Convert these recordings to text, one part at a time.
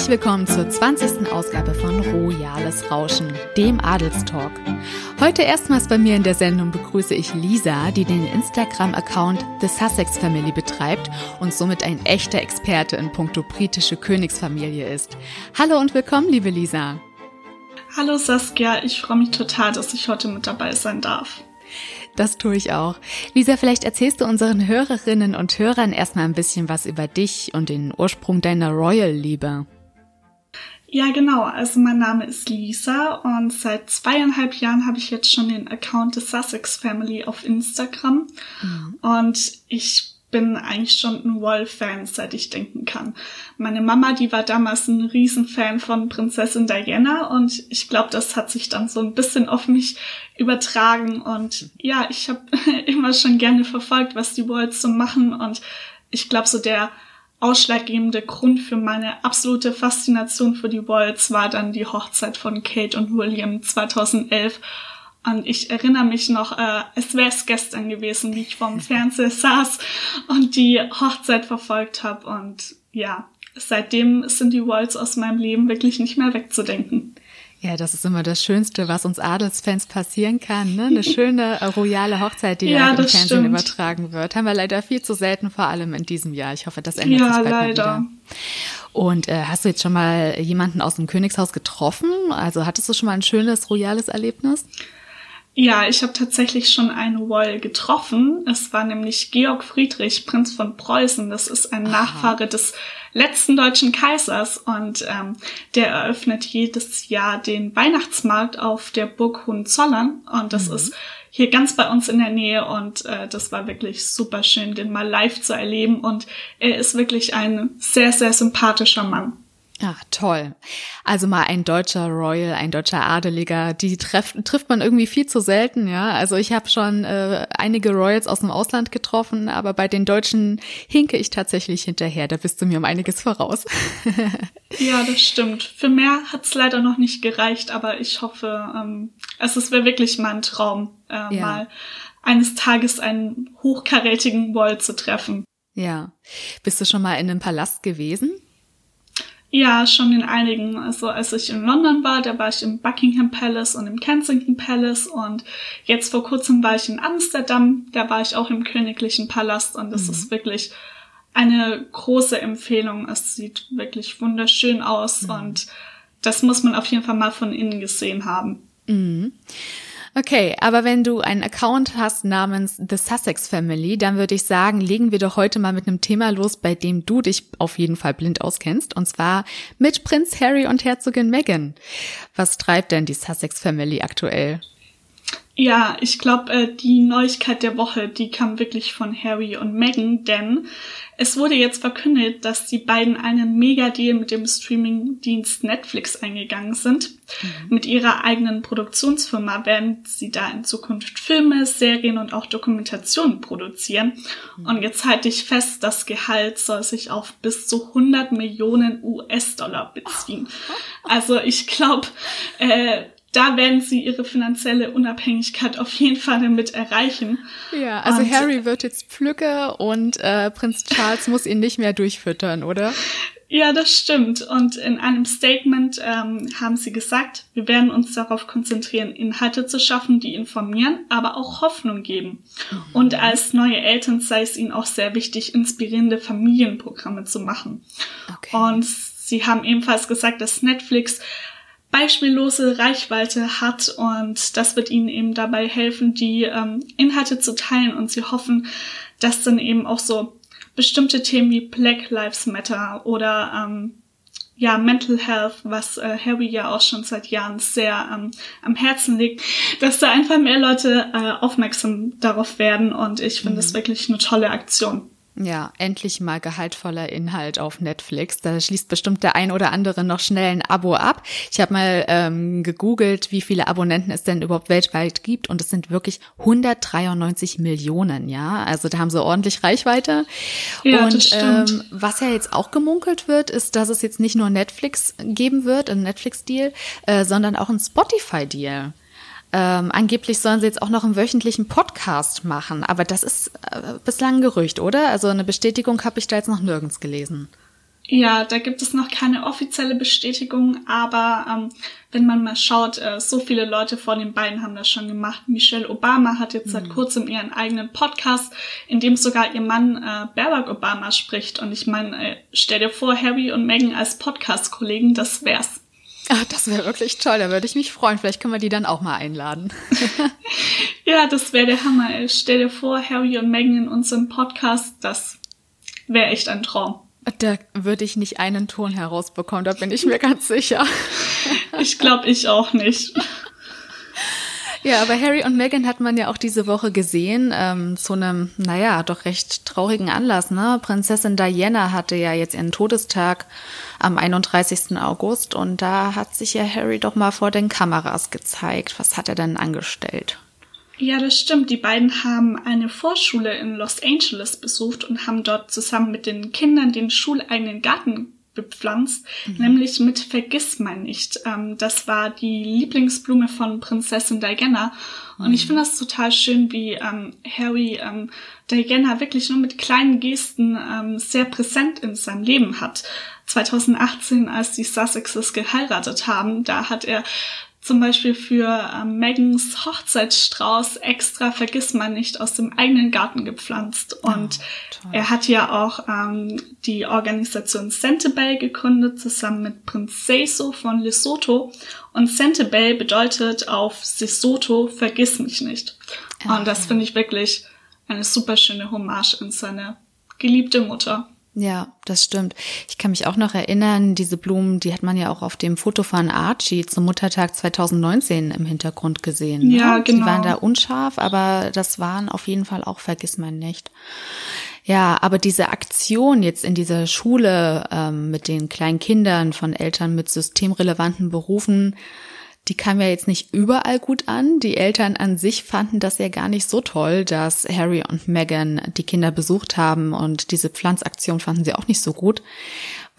Herzlich willkommen zur 20. Ausgabe von Royales Rauschen, dem Adelstalk. Heute erstmals bei mir in der Sendung begrüße ich Lisa, die den Instagram-Account The Sussex Family betreibt und somit ein echter Experte in puncto britische Königsfamilie ist. Hallo und willkommen, liebe Lisa. Hallo Saskia, ich freue mich total, dass ich heute mit dabei sein darf. Das tue ich auch. Lisa, vielleicht erzählst du unseren Hörerinnen und Hörern erstmal ein bisschen was über dich und den Ursprung deiner Royal-Liebe. Ja, genau. Also mein Name ist Lisa und seit zweieinhalb Jahren habe ich jetzt schon den Account des Sussex Family auf Instagram. Mhm. Und ich bin eigentlich schon ein Royal-Fan, seit ich denken kann. Meine Mama, die war damals ein Riesenfan von Prinzessin Diana und ich glaube, das hat sich dann so ein bisschen auf mich übertragen und ja, ich habe immer schon gerne verfolgt, was die Royals so machen und ich glaube, so der ausschlaggebende Grund für meine absolute Faszination für die Royals war dann die Hochzeit von Kate und William 2011 und ich erinnere mich noch, äh, es wäre es gestern gewesen, wie ich vorm Fernseher saß und die Hochzeit verfolgt habe. Und ja, seitdem sind die Walls aus meinem Leben wirklich nicht mehr wegzudenken. Ja, das ist immer das Schönste, was uns Adelsfans passieren kann. Ne? Eine schöne äh, royale Hochzeit, die ja, im Fernsehen stimmt. übertragen wird. Haben wir leider viel zu selten, vor allem in diesem Jahr. Ich hoffe, das ändert ja, sich bald leider. wieder. Und äh, hast du jetzt schon mal jemanden aus dem Königshaus getroffen? Also hattest du schon mal ein schönes royales Erlebnis? Ja, ich habe tatsächlich schon einen Royal getroffen. Es war nämlich Georg Friedrich, Prinz von Preußen. Das ist ein. Nachfahre des letzten deutschen Kaisers und ähm, der eröffnet jedes Jahr den Weihnachtsmarkt auf der Burg Hohenzollern und das mhm. ist hier ganz bei uns in der Nähe und äh, das war wirklich super schön, den mal live zu erleben und er ist wirklich ein sehr, sehr sympathischer Mann. Ja, toll. Also mal ein deutscher Royal, ein deutscher Adeliger, die treff, trifft man irgendwie viel zu selten, ja. Also ich habe schon äh, einige Royals aus dem Ausland getroffen, aber bei den Deutschen hinke ich tatsächlich hinterher. Da bist du mir um einiges voraus. ja, das stimmt. Für mehr hat's leider noch nicht gereicht, aber ich hoffe, ähm, also es wäre wirklich mein Traum, äh, ja. mal eines Tages einen hochkarätigen Royal zu treffen. Ja. Bist du schon mal in einem Palast gewesen? Ja, schon in einigen. Also als ich in London war, da war ich im Buckingham Palace und im Kensington Palace und jetzt vor kurzem war ich in Amsterdam, da war ich auch im Königlichen Palast und das mhm. ist wirklich eine große Empfehlung. Es sieht wirklich wunderschön aus mhm. und das muss man auf jeden Fall mal von innen gesehen haben. Mhm. Okay, aber wenn du einen Account hast namens The Sussex Family, dann würde ich sagen, legen wir doch heute mal mit einem Thema los, bei dem du dich auf jeden Fall blind auskennst, und zwar mit Prinz Harry und Herzogin Meghan. Was treibt denn die Sussex Family aktuell? Ja, ich glaube, äh, die Neuigkeit der Woche, die kam wirklich von Harry und Meghan, denn es wurde jetzt verkündet, dass die beiden einen Mega-Deal mit dem Streaming-Dienst Netflix eingegangen sind. Mhm. Mit ihrer eigenen Produktionsfirma werden sie da in Zukunft Filme, Serien und auch Dokumentationen produzieren. Mhm. Und jetzt halte ich fest, das Gehalt soll sich auf bis zu 100 Millionen US-Dollar beziehen. Also ich glaube, äh, da werden sie ihre finanzielle Unabhängigkeit auf jeden Fall damit erreichen. Ja, also und, Harry wird jetzt Pflücke und äh, Prinz Charles muss ihn nicht mehr durchfüttern, oder? Ja, das stimmt. Und in einem Statement ähm, haben sie gesagt, wir werden uns darauf konzentrieren, Inhalte zu schaffen, die informieren, aber auch Hoffnung geben. Mhm. Und als neue Eltern sei es ihnen auch sehr wichtig, inspirierende Familienprogramme zu machen. Okay. Und sie haben ebenfalls gesagt, dass Netflix beispiellose Reichweite hat und das wird ihnen eben dabei helfen, die ähm, Inhalte zu teilen und sie hoffen, dass dann eben auch so bestimmte Themen wie Black Lives Matter oder ähm, ja, Mental Health, was äh, Harry ja auch schon seit Jahren sehr ähm, am Herzen liegt, dass da einfach mehr Leute äh, aufmerksam darauf werden und ich finde mhm. das wirklich eine tolle Aktion. Ja, endlich mal gehaltvoller Inhalt auf Netflix. Da schließt bestimmt der ein oder andere noch schnell ein Abo ab. Ich habe mal ähm, gegoogelt, wie viele Abonnenten es denn überhaupt weltweit gibt und es sind wirklich 193 Millionen, ja. Also da haben sie ordentlich Reichweite. Ja, und das stimmt. Ähm, was ja jetzt auch gemunkelt wird, ist, dass es jetzt nicht nur Netflix geben wird, ein Netflix-Deal, äh, sondern auch ein Spotify-Deal. Ähm, angeblich sollen sie jetzt auch noch einen wöchentlichen Podcast machen, aber das ist äh, bislang Gerücht, oder? Also eine Bestätigung habe ich da jetzt noch nirgends gelesen. Ja, da gibt es noch keine offizielle Bestätigung, aber ähm, wenn man mal schaut, äh, so viele Leute vor den beiden haben das schon gemacht. Michelle Obama hat jetzt mhm. seit kurzem ihren eigenen Podcast, in dem sogar ihr Mann äh, Barack Obama spricht. Und ich meine, äh, stell dir vor, Harry und Meghan als Podcast-Kollegen, das wär's. Ach, das wäre wirklich toll, da würde ich mich freuen. Vielleicht können wir die dann auch mal einladen. ja, das wäre der Hammer. Ey. Stell dir vor, Harry und Meghan in unserem Podcast, das wäre echt ein Traum. Da würde ich nicht einen Ton herausbekommen, da bin ich mir ganz sicher. ich glaube, ich auch nicht. Ja, aber Harry und Meghan hat man ja auch diese Woche gesehen, ähm, zu einem, naja, doch recht traurigen Anlass, ne? Prinzessin Diana hatte ja jetzt ihren Todestag am 31. August und da hat sich ja Harry doch mal vor den Kameras gezeigt. Was hat er denn angestellt? Ja, das stimmt. Die beiden haben eine Vorschule in Los Angeles besucht und haben dort zusammen mit den Kindern den schuleigenen Garten bepflanzt, mhm. nämlich mit Vergissmeinnicht. Ähm, das war die Lieblingsblume von Prinzessin Diana. Und mhm. ich finde das total schön, wie ähm, Harry ähm, Diana wirklich nur mit kleinen Gesten ähm, sehr präsent in seinem Leben hat. 2018, als die Sussexes geheiratet haben, da hat er zum Beispiel für ähm, Megans Hochzeitsstrauß extra vergiss man nicht aus dem eigenen Garten gepflanzt. Und oh, er hat ja auch ähm, die Organisation Sentebay gegründet, zusammen mit Prinz Seiso von Lesotho. Und Sentebay bedeutet auf Sesotho vergiss mich nicht. Oh, Und das finde ich wirklich eine super schöne Hommage an seine geliebte Mutter. Ja, das stimmt. Ich kann mich auch noch erinnern, diese Blumen, die hat man ja auch auf dem Foto von Archie zum Muttertag 2019 im Hintergrund gesehen. Ne? Ja, genau. Die waren da unscharf, aber das waren auf jeden Fall auch Vergiss man nicht. Ja, aber diese Aktion jetzt in dieser Schule ähm, mit den kleinen Kindern von Eltern mit systemrelevanten Berufen, die kam ja jetzt nicht überall gut an. Die Eltern an sich fanden das ja gar nicht so toll, dass Harry und Meghan die Kinder besucht haben und diese Pflanzaktion fanden sie auch nicht so gut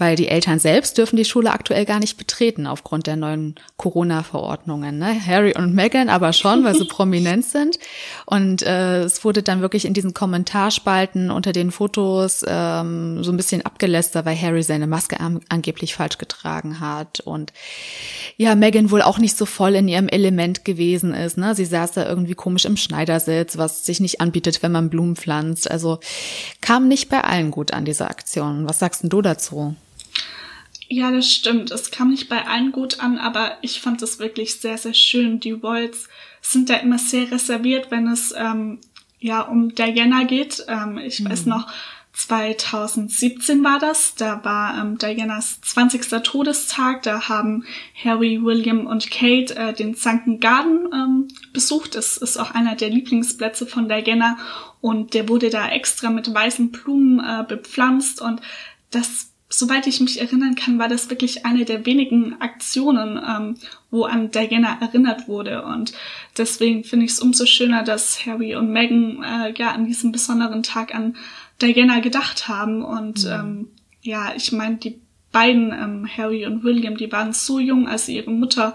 weil die Eltern selbst dürfen die Schule aktuell gar nicht betreten aufgrund der neuen Corona-Verordnungen. Ne? Harry und Meghan aber schon, weil sie prominent sind. Und äh, es wurde dann wirklich in diesen Kommentarspalten unter den Fotos ähm, so ein bisschen abgelästert, weil Harry seine Maske an angeblich falsch getragen hat und ja, Meghan wohl auch nicht so voll in ihrem Element gewesen ist. Ne? Sie saß da irgendwie komisch im Schneidersitz, was sich nicht anbietet, wenn man Blumen pflanzt. Also kam nicht bei allen gut an diese Aktion. Was sagst denn du dazu? Ja, das stimmt. Es kam nicht bei allen gut an, aber ich fand es wirklich sehr, sehr schön. Die Royals sind da immer sehr reserviert, wenn es ähm, ja um Diana geht. Ähm, ich mhm. weiß noch, 2017 war das. Da war ähm, Dianas 20. Todestag. Da haben Harry, William und Kate äh, den Sunken Garden ähm, besucht. Das ist auch einer der Lieblingsplätze von Diana und der wurde da extra mit weißen Blumen äh, bepflanzt und das soweit ich mich erinnern kann, war das wirklich eine der wenigen Aktionen, ähm, wo an Diana erinnert wurde. Und deswegen finde ich es umso schöner, dass Harry und Meghan äh, ja an diesem besonderen Tag an Diana gedacht haben. Und mhm. ähm, ja, ich meine, die beiden, ähm, Harry und William, die waren so jung, als sie ihre Mutter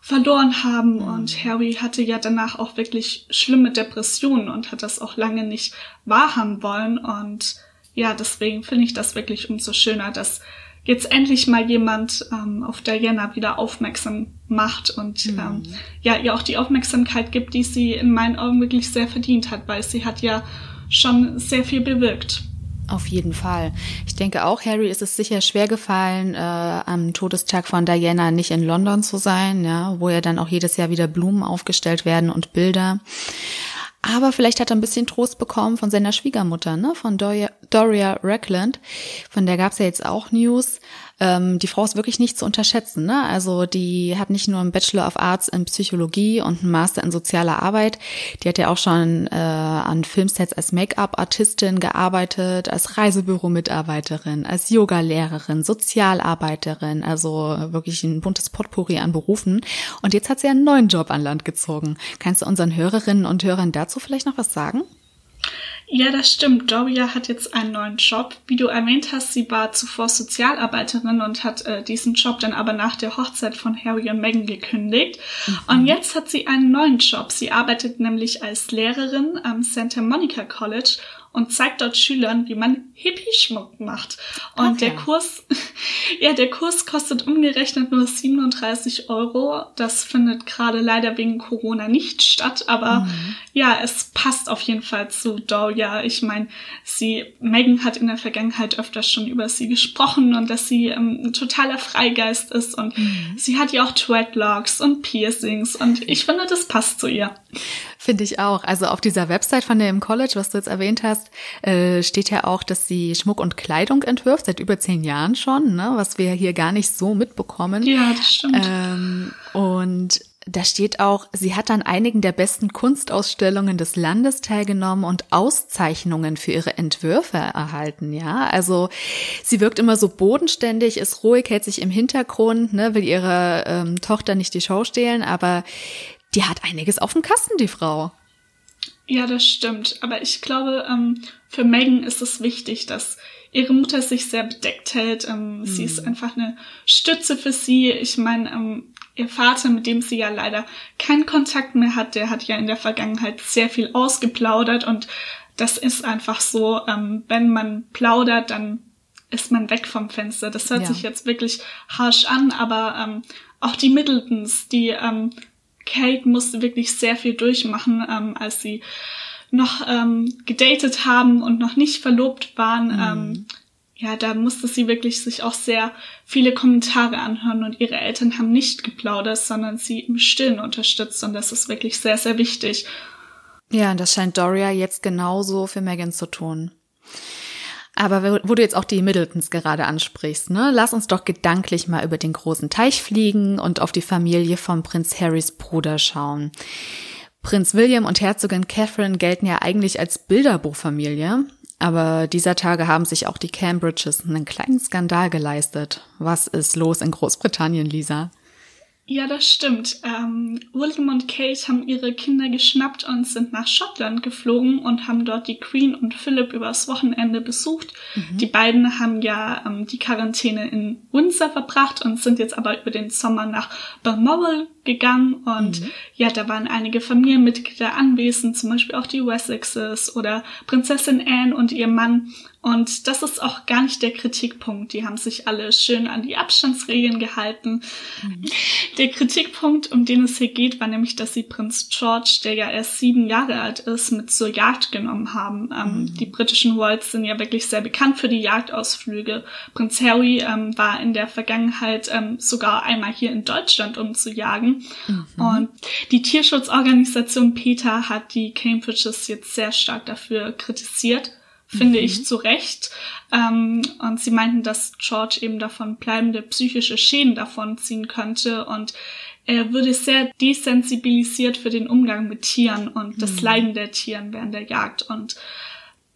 verloren haben. Mhm. Und Harry hatte ja danach auch wirklich schlimme Depressionen und hat das auch lange nicht wahrhaben wollen. Und ja, deswegen finde ich das wirklich umso schöner, dass jetzt endlich mal jemand ähm, auf Diana wieder aufmerksam macht und mhm. ähm, ja, ihr auch die Aufmerksamkeit gibt, die sie in meinen Augen wirklich sehr verdient hat, weil sie hat ja schon sehr viel bewirkt. Auf jeden Fall. Ich denke auch, Harry ist es sicher schwer gefallen, äh, am Todestag von Diana nicht in London zu sein, ja, wo ja dann auch jedes Jahr wieder Blumen aufgestellt werden und Bilder. Aber vielleicht hat er ein bisschen Trost bekommen von seiner Schwiegermutter, ne, von Doria, Doria Reckland. Von der gab's ja jetzt auch News. Ähm, die Frau ist wirklich nicht zu unterschätzen. Ne? Also die hat nicht nur einen Bachelor of Arts in Psychologie und einen Master in sozialer Arbeit. Die hat ja auch schon äh, an Filmsets als Make-up-Artistin gearbeitet, als Reisebüro-Mitarbeiterin, als Yoga-Lehrerin, Sozialarbeiterin. Also wirklich ein buntes Potpourri an Berufen. Und jetzt hat sie einen neuen Job an Land gezogen. Kannst du unseren Hörerinnen und Hörern dazu vielleicht noch was sagen? Ja, das stimmt. Doria hat jetzt einen neuen Job. Wie du erwähnt hast, sie war zuvor Sozialarbeiterin und hat äh, diesen Job dann aber nach der Hochzeit von Harry und Meghan gekündigt. Mhm. Und jetzt hat sie einen neuen Job. Sie arbeitet nämlich als Lehrerin am Santa Monica College und zeigt dort Schülern, wie man Hippie-Schmuck macht. Und okay. der Kurs, ja, der Kurs kostet umgerechnet nur 37 Euro. Das findet gerade leider wegen Corona nicht statt, aber mhm. ja, es passt auf jeden Fall zu Doria. Ich meine, sie, Megan hat in der Vergangenheit öfters schon über sie gesprochen und dass sie ähm, ein totaler Freigeist ist und mhm. sie hat ja auch Dreadlocks und Piercings und ich finde, das passt zu ihr. Finde ich auch. Also auf dieser Website von der im College, was du jetzt erwähnt hast, äh, steht ja auch, dass sie Schmuck und Kleidung entwirft, seit über zehn Jahren schon, ne? was wir hier gar nicht so mitbekommen. Ja, das stimmt. Ähm, und da steht auch, sie hat an einigen der besten Kunstausstellungen des Landes teilgenommen und Auszeichnungen für ihre Entwürfe erhalten, ja. Also sie wirkt immer so bodenständig, ist ruhig, hält sich im Hintergrund, ne, will ihre ähm, Tochter nicht die Show stehlen, aber die hat einiges auf dem Kasten, die Frau. Ja, das stimmt. Aber ich glaube, ähm, für Megan ist es wichtig, dass ihre Mutter sich sehr bedeckt hält. Ähm, mhm. Sie ist mhm. einfach eine Stütze für sie. Ich meine, ähm, ihr Vater, mit dem sie ja leider keinen Kontakt mehr hat, der hat ja in der Vergangenheit sehr viel ausgeplaudert und das ist einfach so, ähm, wenn man plaudert, dann ist man weg vom Fenster. Das hört ja. sich jetzt wirklich harsh an, aber ähm, auch die Middletons, die ähm, Kate musste wirklich sehr viel durchmachen, ähm, als sie noch ähm, gedatet haben und noch nicht verlobt waren. Mhm. Ähm, ja, da musste sie wirklich sich auch sehr viele Kommentare anhören und ihre Eltern haben nicht geplaudert, sondern sie im Stillen unterstützt und das ist wirklich sehr, sehr wichtig. Ja, und das scheint Doria jetzt genauso für Megan zu tun. Aber wo du jetzt auch die Middletons gerade ansprichst, ne, lass uns doch gedanklich mal über den großen Teich fliegen und auf die Familie von Prinz Harrys Bruder schauen. Prinz William und Herzogin Catherine gelten ja eigentlich als Bilderbuchfamilie, aber dieser Tage haben sich auch die Cambridges einen kleinen Skandal geleistet. Was ist los in Großbritannien, Lisa? Ja, das stimmt. Ähm, William und Kate haben ihre Kinder geschnappt und sind nach Schottland geflogen und haben dort die Queen und Philip übers Wochenende besucht. Mhm. Die beiden haben ja ähm, die Quarantäne in Windsor verbracht und sind jetzt aber über den Sommer nach Balmoral gegangen und mhm. ja, da waren einige Familienmitglieder anwesend, zum Beispiel auch die Wessexes oder Prinzessin Anne und ihr Mann und das ist auch gar nicht der Kritikpunkt. Die haben sich alle schön an die Abstandsregeln gehalten. Mhm. Der Kritikpunkt, um den es hier geht, war nämlich, dass sie Prinz George, der ja erst sieben Jahre alt ist, mit zur Jagd genommen haben. Ähm, mhm. Die britischen Royals sind ja wirklich sehr bekannt für die Jagdausflüge. Prinz Harry ähm, war in der Vergangenheit ähm, sogar einmal hier in Deutschland, um zu jagen. Mhm. Und die Tierschutzorganisation PETA hat die Cambridges jetzt sehr stark dafür kritisiert finde mhm. ich zu Recht. Ähm, und sie meinten, dass George eben davon bleibende psychische Schäden davon ziehen könnte und er würde sehr desensibilisiert für den Umgang mit Tieren und das mhm. Leiden der Tieren während der Jagd. Und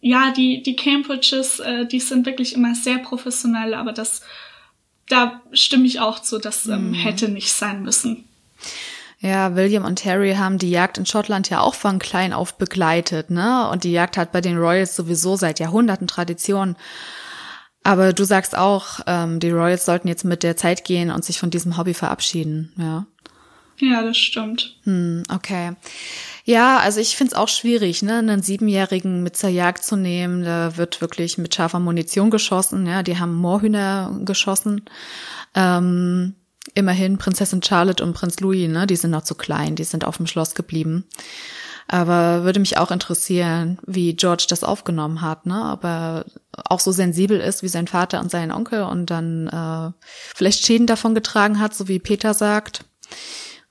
ja, die, die Cambridges, äh, die sind wirklich immer sehr professionell, aber das, da stimme ich auch zu, das ähm, mhm. hätte nicht sein müssen. Ja, William und Harry haben die Jagd in Schottland ja auch von klein auf begleitet, ne? Und die Jagd hat bei den Royals sowieso seit Jahrhunderten Tradition. Aber du sagst auch, ähm, die Royals sollten jetzt mit der Zeit gehen und sich von diesem Hobby verabschieden, ja? Ja, das stimmt. Hm, okay. Ja, also ich find's auch schwierig, ne, einen Siebenjährigen mit zur Jagd zu nehmen. Da wird wirklich mit scharfer Munition geschossen, ja, die haben Moorhühner geschossen. Ähm, immerhin Prinzessin Charlotte und Prinz Louis, ne, die sind noch zu klein, die sind auf dem Schloss geblieben. Aber würde mich auch interessieren, wie George das aufgenommen hat, ne? Ob er auch so sensibel ist wie sein Vater und sein Onkel und dann äh, vielleicht Schäden davon getragen hat, so wie Peter sagt.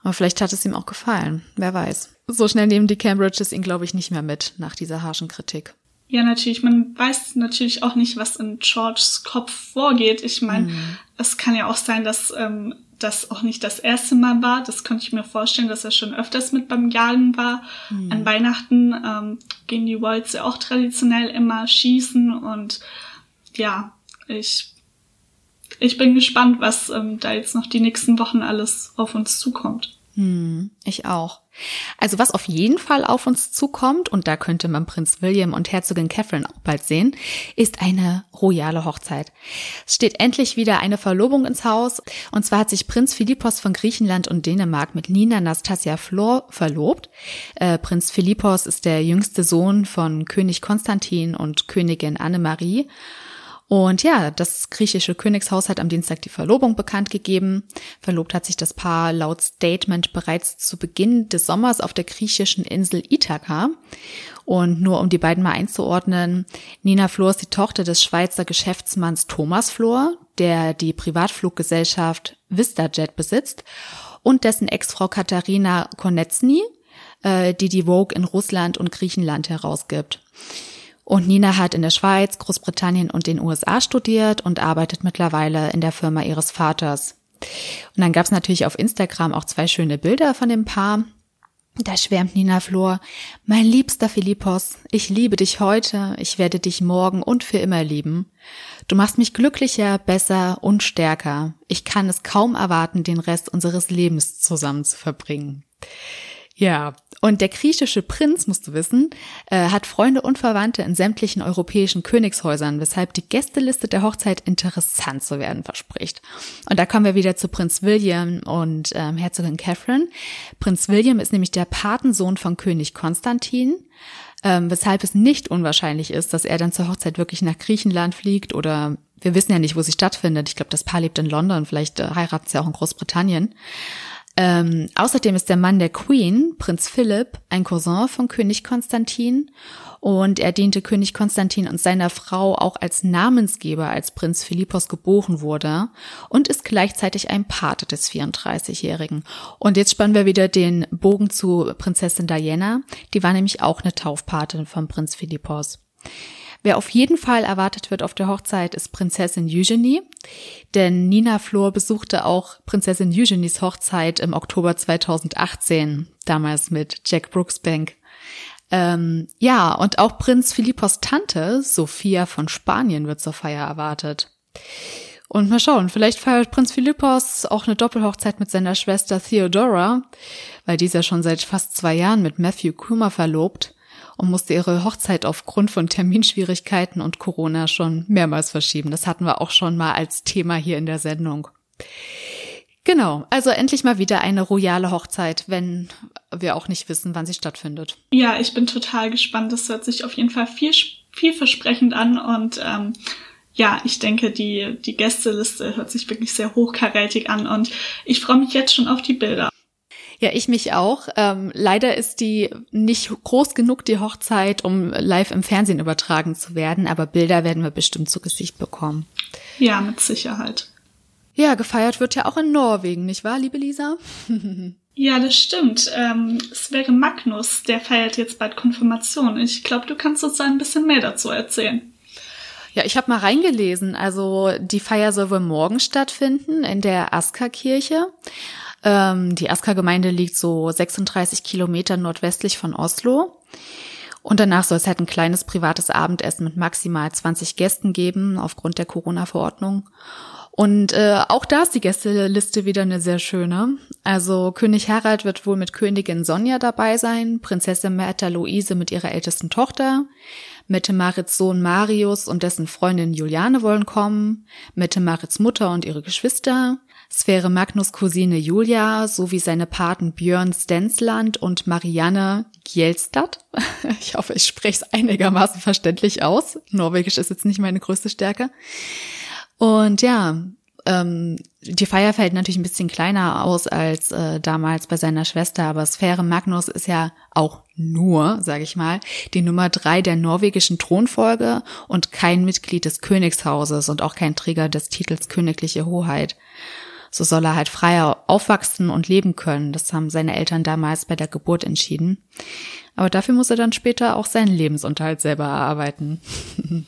Aber vielleicht hat es ihm auch gefallen. Wer weiß. So schnell nehmen die Cambridges ihn, glaube ich, nicht mehr mit nach dieser harschen Kritik. Ja, natürlich. Man weiß natürlich auch nicht, was in Georges Kopf vorgeht. Ich meine, mhm. es kann ja auch sein, dass ähm, das auch nicht das erste Mal war. Das könnte ich mir vorstellen, dass er schon öfters mit beim Jagen war. Mhm. An Weihnachten ähm, gehen die Wolze ja auch traditionell immer schießen und ja, ich ich bin gespannt, was ähm, da jetzt noch die nächsten Wochen alles auf uns zukommt. Hm, ich auch. Also was auf jeden Fall auf uns zukommt, und da könnte man Prinz William und Herzogin Catherine auch bald sehen, ist eine royale Hochzeit. Es steht endlich wieder eine Verlobung ins Haus, und zwar hat sich Prinz Philippos von Griechenland und Dänemark mit Nina Nastasia Flor verlobt. Äh, Prinz Philippos ist der jüngste Sohn von König Konstantin und Königin Annemarie. Und ja, das griechische Königshaus hat am Dienstag die Verlobung bekannt gegeben. Verlobt hat sich das Paar laut Statement bereits zu Beginn des Sommers auf der griechischen Insel Ithaka. Und nur um die beiden mal einzuordnen, Nina Flor ist die Tochter des Schweizer Geschäftsmanns Thomas Flor, der die Privatfluggesellschaft VistaJet besitzt, und dessen Ex-Frau Katharina Konecny, äh, die die Vogue in Russland und Griechenland herausgibt. Und Nina hat in der Schweiz, Großbritannien und den USA studiert und arbeitet mittlerweile in der Firma ihres Vaters. Und dann gab es natürlich auf Instagram auch zwei schöne Bilder von dem Paar. Da schwärmt Nina Flor, mein liebster Philippos, ich liebe dich heute, ich werde dich morgen und für immer lieben. Du machst mich glücklicher, besser und stärker. Ich kann es kaum erwarten, den Rest unseres Lebens zusammen zu verbringen. Ja, und der griechische Prinz, musst du wissen, äh, hat Freunde und Verwandte in sämtlichen europäischen Königshäusern, weshalb die Gästeliste der Hochzeit interessant zu werden verspricht. Und da kommen wir wieder zu Prinz William und ähm, Herzogin Catherine. Prinz William ist nämlich der Patensohn von König Konstantin. Ähm, weshalb es nicht unwahrscheinlich ist, dass er dann zur Hochzeit wirklich nach Griechenland fliegt oder wir wissen ja nicht, wo sie stattfindet. Ich glaube, das Paar lebt in London, vielleicht äh, heiratet sie auch in Großbritannien. Ähm, außerdem ist der Mann der Queen, Prinz Philipp, ein Cousin von König Konstantin und er diente König Konstantin und seiner Frau auch als Namensgeber, als Prinz Philippos geboren wurde und ist gleichzeitig ein Pate des 34-Jährigen. Und jetzt spannen wir wieder den Bogen zu Prinzessin Diana. Die war nämlich auch eine Taufpatin von Prinz Philippos. Wer auf jeden Fall erwartet wird auf der Hochzeit, ist Prinzessin Eugenie. Denn Nina Flor besuchte auch Prinzessin Eugenies Hochzeit im Oktober 2018, damals mit Jack Brooksbank. Ähm, ja, und auch Prinz Philippos Tante, Sophia von Spanien, wird zur Feier erwartet. Und mal schauen, vielleicht feiert Prinz Philippos auch eine Doppelhochzeit mit seiner Schwester Theodora, weil dieser schon seit fast zwei Jahren mit Matthew Kummer verlobt und musste ihre Hochzeit aufgrund von Terminschwierigkeiten und Corona schon mehrmals verschieben. Das hatten wir auch schon mal als Thema hier in der Sendung. Genau, also endlich mal wieder eine royale Hochzeit, wenn wir auch nicht wissen, wann sie stattfindet. Ja, ich bin total gespannt. Das hört sich auf jeden Fall viel, vielversprechend an und ähm, ja, ich denke, die, die Gästeliste hört sich wirklich sehr hochkarätig an und ich freue mich jetzt schon auf die Bilder. Ja, ich mich auch. Ähm, leider ist die nicht groß genug, die Hochzeit, um live im Fernsehen übertragen zu werden, aber Bilder werden wir bestimmt zu Gesicht bekommen. Ja, mit Sicherheit. Ja, gefeiert wird ja auch in Norwegen, nicht wahr, liebe Lisa? ja, das stimmt. Ähm, es wäre Magnus, der feiert jetzt bald Konfirmation. Ich glaube, du kannst uns ein bisschen mehr dazu erzählen. Ja, ich habe mal reingelesen. Also die Feier soll wohl morgen stattfinden in der Aska-Kirche. Ähm, die Aska-Gemeinde liegt so 36 Kilometer nordwestlich von Oslo. Und danach soll es halt ein kleines privates Abendessen mit maximal 20 Gästen geben, aufgrund der Corona-Verordnung. Und äh, auch da ist die Gästeliste wieder eine sehr schöne. Also König Harald wird wohl mit Königin Sonja dabei sein, Prinzessin Märtha Luise mit ihrer ältesten Tochter, Mette Marits Sohn Marius und dessen Freundin Juliane wollen kommen, Mette Marits Mutter und ihre Geschwister, Sphäre Magnus Cousine Julia sowie seine Paten Björn Stensland und Marianne Gjelstad. Ich hoffe, ich spreche es einigermaßen verständlich aus. Norwegisch ist jetzt nicht meine größte Stärke. Und ja, ähm, die Feier fällt natürlich ein bisschen kleiner aus als äh, damals bei seiner Schwester, aber Sphäre Magnus ist ja auch nur, sage ich mal, die Nummer drei der norwegischen Thronfolge und kein Mitglied des Königshauses und auch kein Träger des Titels königliche Hoheit. So soll er halt freier aufwachsen und leben können. Das haben seine Eltern damals bei der Geburt entschieden. Aber dafür muss er dann später auch seinen Lebensunterhalt selber erarbeiten.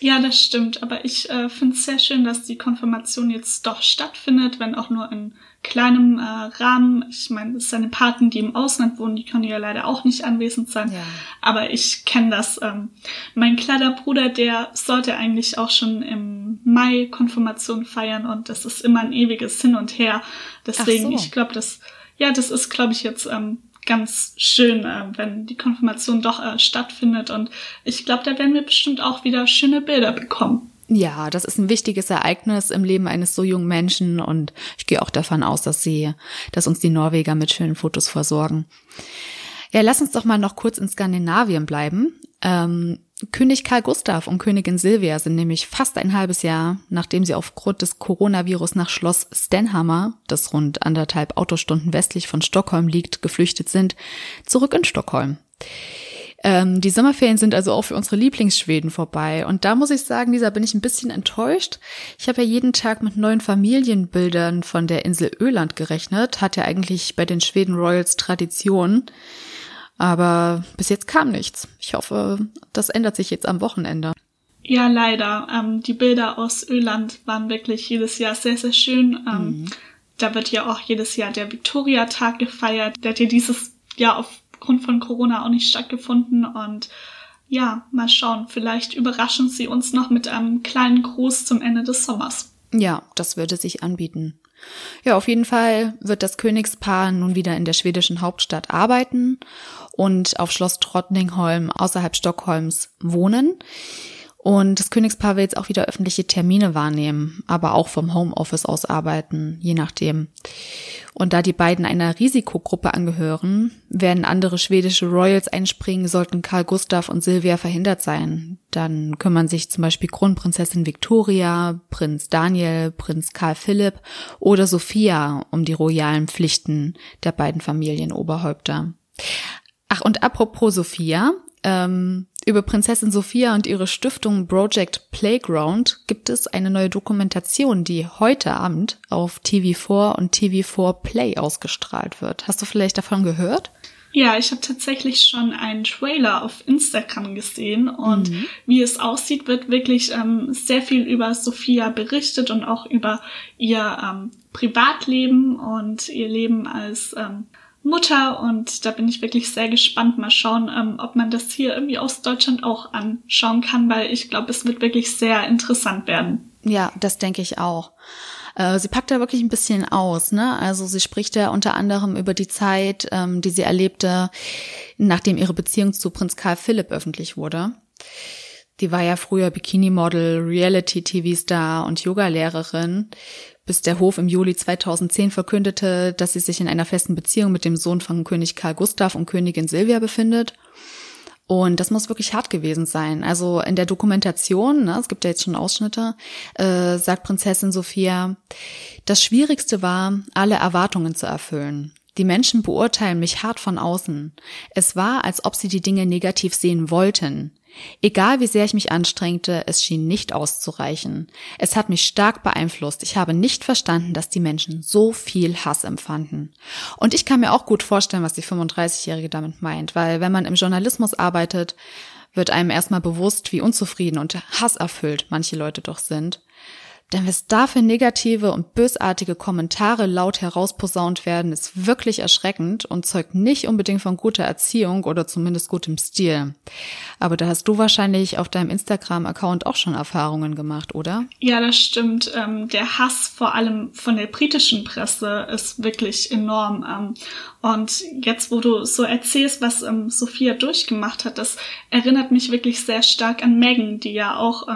Ja, das stimmt. Aber ich äh, finde es sehr schön, dass die Konfirmation jetzt doch stattfindet, wenn auch nur in kleinem äh, Rahmen. Ich meine, seine Paten, die im Ausland wohnen, die können ja leider auch nicht anwesend sein. Ja. Aber ich kenne das. Ähm, mein kleiner Bruder, der sollte eigentlich auch schon im Mai Konfirmation feiern und das ist immer ein ewiges Hin und Her. Deswegen, so. ich glaube, das ja, das ist, glaube ich, jetzt ähm, ganz schön, äh, wenn die Konfirmation doch äh, stattfindet. Und ich glaube, da werden wir bestimmt auch wieder schöne Bilder bekommen. Ja, das ist ein wichtiges Ereignis im Leben eines so jungen Menschen und ich gehe auch davon aus, dass sie, dass uns die Norweger mit schönen Fotos versorgen. Ja, lass uns doch mal noch kurz in Skandinavien bleiben. Ähm, König Karl Gustav und Königin Silvia sind nämlich fast ein halbes Jahr, nachdem sie aufgrund des Coronavirus nach Schloss Stenhammer, das rund anderthalb Autostunden westlich von Stockholm liegt, geflüchtet sind, zurück in Stockholm. Ähm, die Sommerferien sind also auch für unsere Lieblingsschweden vorbei. Und da muss ich sagen, Lisa, bin ich ein bisschen enttäuscht. Ich habe ja jeden Tag mit neuen Familienbildern von der Insel Öland gerechnet. Hat ja eigentlich bei den Schweden Royals Tradition. Aber bis jetzt kam nichts. Ich hoffe, das ändert sich jetzt am Wochenende. Ja, leider. Ähm, die Bilder aus Öland waren wirklich jedes Jahr sehr, sehr schön. Ähm, mhm. Da wird ja auch jedes Jahr der Victoria-Tag gefeiert. Der hat ja dieses Jahr aufgrund von Corona auch nicht stattgefunden. Und ja, mal schauen. Vielleicht überraschen sie uns noch mit einem kleinen Gruß zum Ende des Sommers. Ja, das würde sich anbieten. Ja, auf jeden Fall wird das Königspaar nun wieder in der schwedischen Hauptstadt arbeiten und auf Schloss Trotningholm außerhalb Stockholms wohnen. Und das Königspaar will jetzt auch wieder öffentliche Termine wahrnehmen, aber auch vom Homeoffice aus arbeiten, je nachdem. Und da die beiden einer Risikogruppe angehören, werden andere schwedische Royals einspringen, sollten Karl Gustav und Silvia verhindert sein. Dann kümmern sich zum Beispiel Kronprinzessin Victoria, Prinz Daniel, Prinz Karl Philipp oder Sophia um die royalen Pflichten der beiden Familienoberhäupter. Ach, und apropos Sophia, ähm, über Prinzessin Sophia und ihre Stiftung Project Playground gibt es eine neue Dokumentation, die heute Abend auf TV4 und TV4 Play ausgestrahlt wird. Hast du vielleicht davon gehört? Ja, ich habe tatsächlich schon einen Trailer auf Instagram gesehen und mhm. wie es aussieht, wird wirklich ähm, sehr viel über Sophia berichtet und auch über ihr ähm, Privatleben und ihr Leben als ähm, Mutter und da bin ich wirklich sehr gespannt. Mal schauen, ähm, ob man das hier irgendwie aus Deutschland auch anschauen kann, weil ich glaube, es wird wirklich sehr interessant werden. Ja, das denke ich auch. Äh, sie packt da wirklich ein bisschen aus, ne? Also sie spricht ja unter anderem über die Zeit, ähm, die sie erlebte, nachdem ihre Beziehung zu Prinz Karl Philipp öffentlich wurde. Die war ja früher Bikini-Model, Reality-TV-Star und Yoga-Lehrerin bis der Hof im Juli 2010 verkündete, dass sie sich in einer festen Beziehung mit dem Sohn von König Karl Gustav und Königin Silvia befindet. Und das muss wirklich hart gewesen sein. Also in der Dokumentation, ne, es gibt ja jetzt schon Ausschnitte, äh, sagt Prinzessin Sophia, das Schwierigste war, alle Erwartungen zu erfüllen. Die Menschen beurteilen mich hart von außen. Es war, als ob sie die Dinge negativ sehen wollten. Egal wie sehr ich mich anstrengte, es schien nicht auszureichen. Es hat mich stark beeinflusst. Ich habe nicht verstanden, dass die Menschen so viel Hass empfanden. Und ich kann mir auch gut vorstellen, was die 35-Jährige damit meint, weil wenn man im Journalismus arbeitet, wird einem erstmal bewusst, wie unzufrieden und hasserfüllt manche Leute doch sind. Denn was da für negative und bösartige Kommentare laut herausposaunt werden, ist wirklich erschreckend und zeugt nicht unbedingt von guter Erziehung oder zumindest gutem Stil. Aber da hast du wahrscheinlich auf deinem Instagram-Account auch schon Erfahrungen gemacht, oder? Ja, das stimmt. Ähm, der Hass vor allem von der britischen Presse ist wirklich enorm. Ähm, und jetzt, wo du so erzählst, was ähm, Sophia durchgemacht hat, das erinnert mich wirklich sehr stark an Megan, die ja auch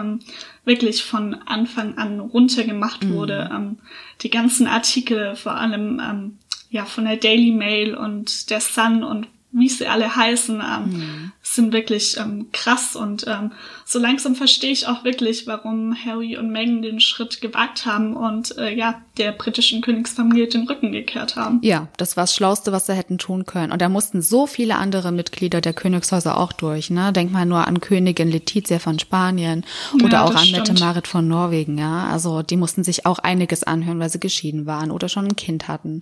wirklich von Anfang an runtergemacht mhm. wurde. Ähm, die ganzen Artikel, vor allem ähm, ja von der Daily Mail und der Sun und wie sie alle heißen, ähm, mhm. sind wirklich ähm, krass und ähm, so langsam verstehe ich auch wirklich, warum Harry und Meghan den Schritt gewagt haben und äh, ja, der britischen Königsfamilie den Rücken gekehrt haben. Ja, das war das Schlauste, was sie hätten tun können. Und da mussten so viele andere Mitglieder der Königshäuser auch durch. Ne? Denk mal nur an Königin Letizia von Spanien oder ja, auch an Mette Marit von Norwegen. Ja, Also die mussten sich auch einiges anhören, weil sie geschieden waren oder schon ein Kind hatten.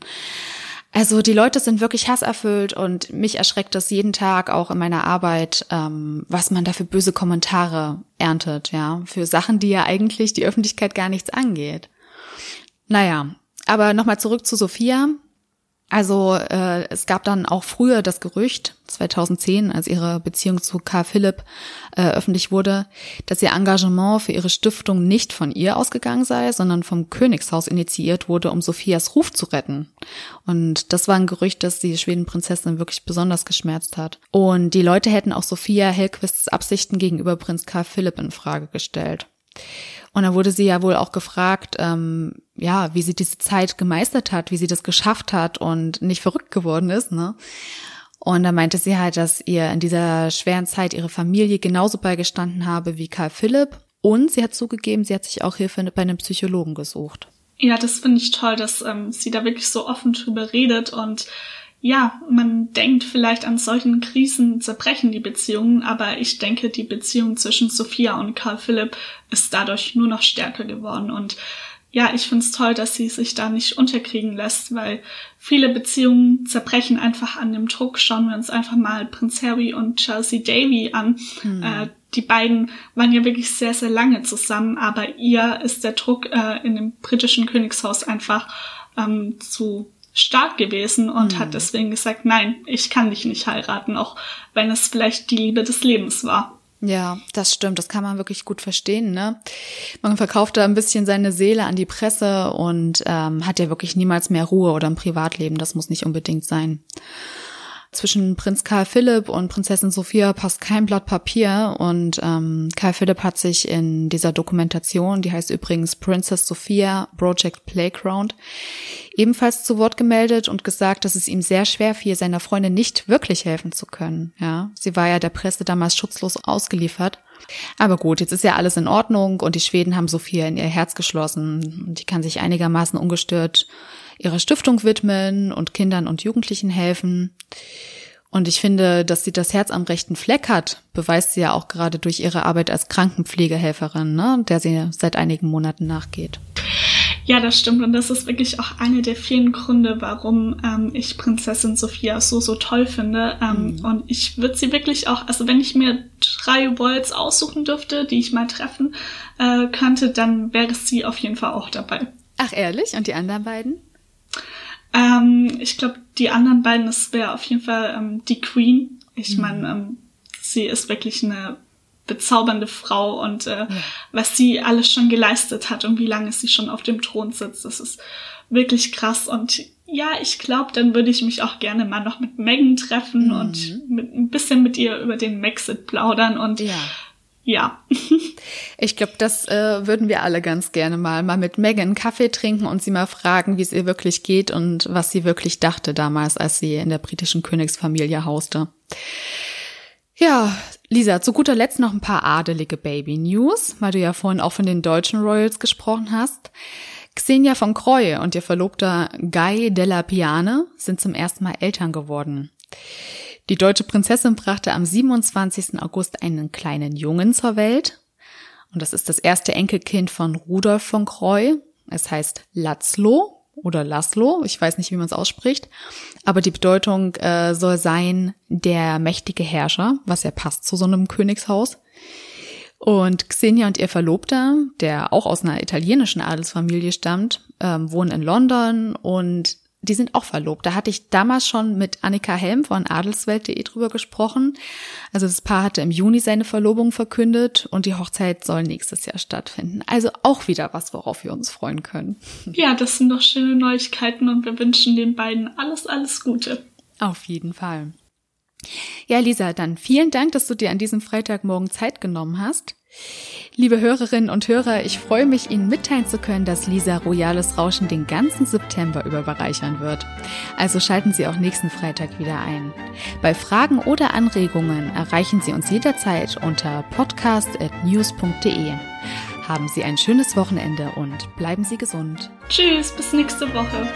Also die Leute sind wirklich hasserfüllt und mich erschreckt das jeden Tag auch in meiner Arbeit, ähm, was man da für böse Kommentare erntet, ja, für Sachen, die ja eigentlich die Öffentlichkeit gar nichts angeht. Naja, aber nochmal zurück zu Sophia. Also äh, es gab dann auch früher das Gerücht, 2010, als ihre Beziehung zu Karl Philipp äh, öffentlich wurde, dass ihr Engagement für ihre Stiftung nicht von ihr ausgegangen sei, sondern vom Königshaus initiiert wurde, um Sophias Ruf zu retten. Und das war ein Gerücht, das die Schwedenprinzessin wirklich besonders geschmerzt hat. Und die Leute hätten auch Sophia Hellquists Absichten gegenüber Prinz Karl Philipp in Frage gestellt. Und da wurde sie ja wohl auch gefragt, ähm, ja, wie sie diese Zeit gemeistert hat, wie sie das geschafft hat und nicht verrückt geworden ist, ne? Und da meinte sie halt, dass ihr in dieser schweren Zeit ihre Familie genauso beigestanden habe wie Karl Philipp. Und sie hat zugegeben, sie hat sich auch Hilfe bei einem Psychologen gesucht. Ja, das finde ich toll, dass ähm, sie da wirklich so offen drüber redet und ja, man denkt vielleicht an solchen Krisen zerbrechen die Beziehungen, aber ich denke, die Beziehung zwischen Sophia und Karl Philipp ist dadurch nur noch stärker geworden und ja, ich find's toll, dass sie sich da nicht unterkriegen lässt, weil viele Beziehungen zerbrechen einfach an dem Druck. Schauen wir uns einfach mal Prinz Harry und Chelsea Davy an. Mhm. Äh, die beiden waren ja wirklich sehr, sehr lange zusammen, aber ihr ist der Druck äh, in dem britischen Königshaus einfach ähm, zu stark gewesen und mhm. hat deswegen gesagt, nein, ich kann dich nicht heiraten, auch wenn es vielleicht die Liebe des Lebens war. Ja, das stimmt. Das kann man wirklich gut verstehen. Ne? Man verkauft da ein bisschen seine Seele an die Presse und ähm, hat ja wirklich niemals mehr Ruhe oder ein Privatleben. Das muss nicht unbedingt sein. Zwischen Prinz Karl Philipp und Prinzessin Sophia passt kein Blatt Papier und ähm, Karl Philipp hat sich in dieser Dokumentation, die heißt übrigens Princess Sophia Project Playground, ebenfalls zu Wort gemeldet und gesagt, dass es ihm sehr schwer fiel, seiner Freundin nicht wirklich helfen zu können. Ja, sie war ja der Presse damals schutzlos ausgeliefert. Aber gut, jetzt ist ja alles in Ordnung und die Schweden haben Sophia in ihr Herz geschlossen und die kann sich einigermaßen ungestört ihrer Stiftung widmen und Kindern und Jugendlichen helfen. Und ich finde, dass sie das Herz am rechten Fleck hat, beweist sie ja auch gerade durch ihre Arbeit als Krankenpflegehelferin, ne, der sie seit einigen Monaten nachgeht. Ja, das stimmt. Und das ist wirklich auch einer der vielen Gründe, warum ähm, ich Prinzessin Sophia so, so toll finde. Ähm, mhm. Und ich würde sie wirklich auch, also wenn ich mir drei Worlds aussuchen dürfte, die ich mal treffen äh, könnte, dann wäre sie auf jeden Fall auch dabei. Ach, ehrlich? Und die anderen beiden? Ähm, ich glaube, die anderen beiden, das wäre auf jeden Fall ähm, die Queen. Ich mhm. meine, ähm, sie ist wirklich eine bezaubernde Frau und äh, ja. was sie alles schon geleistet hat und wie lange sie schon auf dem Thron sitzt, das ist wirklich krass. Und ja, ich glaube, dann würde ich mich auch gerne mal noch mit Megan treffen mhm. und mit, ein bisschen mit ihr über den Maxit plaudern und ja ja. ich glaube, das äh, würden wir alle ganz gerne mal mal mit Megan Kaffee trinken und sie mal fragen, wie es ihr wirklich geht und was sie wirklich dachte damals, als sie in der britischen Königsfamilie hauste. Ja, Lisa, zu guter Letzt noch ein paar adelige Baby News, weil du ja vorhin auch von den deutschen Royals gesprochen hast. Xenia von Croy und ihr Verlobter Guy della Piane sind zum ersten Mal Eltern geworden. Die deutsche Prinzessin brachte am 27. August einen kleinen Jungen zur Welt. Und das ist das erste Enkelkind von Rudolf von Croy. Es heißt Latzlo oder Laszlo. Ich weiß nicht, wie man es ausspricht. Aber die Bedeutung äh, soll sein der mächtige Herrscher, was ja passt zu so einem Königshaus. Und Xenia und ihr Verlobter, der auch aus einer italienischen Adelsfamilie stammt, ähm, wohnen in London und die sind auch verlobt. Da hatte ich damals schon mit Annika Helm von adelswelt.de drüber gesprochen. Also das Paar hatte im Juni seine Verlobung verkündet und die Hochzeit soll nächstes Jahr stattfinden. Also auch wieder was, worauf wir uns freuen können. Ja, das sind doch schöne Neuigkeiten und wir wünschen den beiden alles, alles Gute. Auf jeden Fall. Ja, Lisa, dann vielen Dank, dass du dir an diesem Freitagmorgen Zeit genommen hast. Liebe Hörerinnen und Hörer, ich freue mich, Ihnen mitteilen zu können, dass Lisa Royales Rauschen den ganzen September über bereichern wird. Also schalten Sie auch nächsten Freitag wieder ein. Bei Fragen oder Anregungen erreichen Sie uns jederzeit unter podcast.news.de. Haben Sie ein schönes Wochenende und bleiben Sie gesund. Tschüss, bis nächste Woche.